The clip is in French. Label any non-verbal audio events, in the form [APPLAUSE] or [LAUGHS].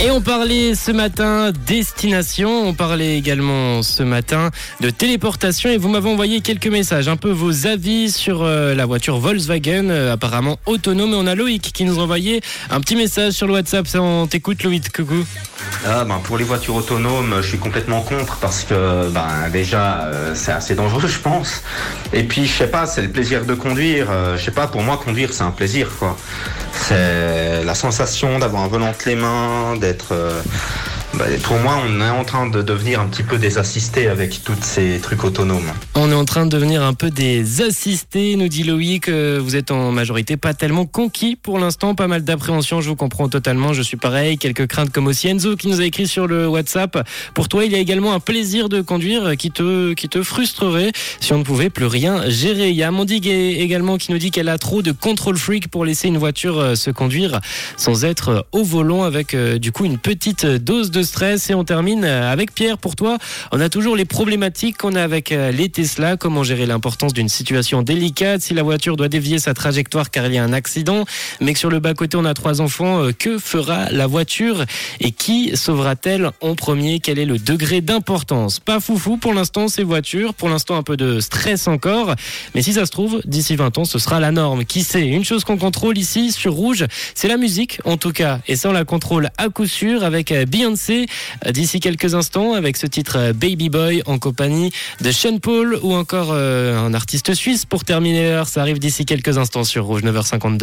Et on parlait ce matin destination, on parlait également ce matin de téléportation et vous m'avez envoyé quelques messages, un peu vos avis sur euh, la voiture Volkswagen, euh, apparemment autonome. Et on a Loïc qui nous a envoyé un petit message sur le WhatsApp. On t'écoute Loïc, coucou. Ah, ben, pour les voitures autonomes, je suis complètement contre parce que ben, déjà euh, c'est assez dangereux, [LAUGHS] je pense. Et puis je sais pas, c'est le plaisir de conduire. Je sais pas, pour moi conduire c'est un plaisir quoi. C'est la sensation d'avoir un volant entre les mains, d'être. Ben, pour moi, on est en train de devenir un petit peu des assistés avec tous ces trucs autonomes. On est en train de devenir un peu des assistés, nous dit Loïc. Euh, Vous êtes en majorité pas tellement conquis pour l'instant, pas mal d'appréhension, je vous comprends totalement, je suis pareil. Quelques craintes comme aussi Enzo qui nous a écrit sur le WhatsApp. Pour toi, il y a également un plaisir de conduire qui te, qui te frustrerait si on ne pouvait plus rien gérer. Il y a Amandigue également qui nous dit qu'elle a trop de control freak pour laisser une voiture euh, se conduire sans être euh, au volant avec du coup une petite dose de stress. Et on termine euh, avec Pierre. Pour toi, on a toujours les problématiques qu'on a avec euh, les Tesla. Comment gérer l'importance d'une situation délicate si la voiture doit dévier sa trajectoire car il y a un accident, mais que sur le bas-côté on a trois enfants. euh, Que fera la voiture et qui sauvera-t-elle en premier? Quel est le degré d'importance? Pas foufou pour l'instant ces voitures. Pour l'instant un peu de stress encore. Mais si ça se trouve, d'ici 20 ans, ce sera la norme. Qui sait? Une chose qu'on contrôle ici sur Rouge, c'est la musique en tout cas. Et ça on la contrôle à coup sûr avec Beyoncé euh, d'ici quelques instants avec ce titre euh, Baby Boy en compagnie de Sean Paul ou encore euh, un artiste suisse pour terminer l'heure. Ça arrive d'ici quelques instants sur Rouge 9h52.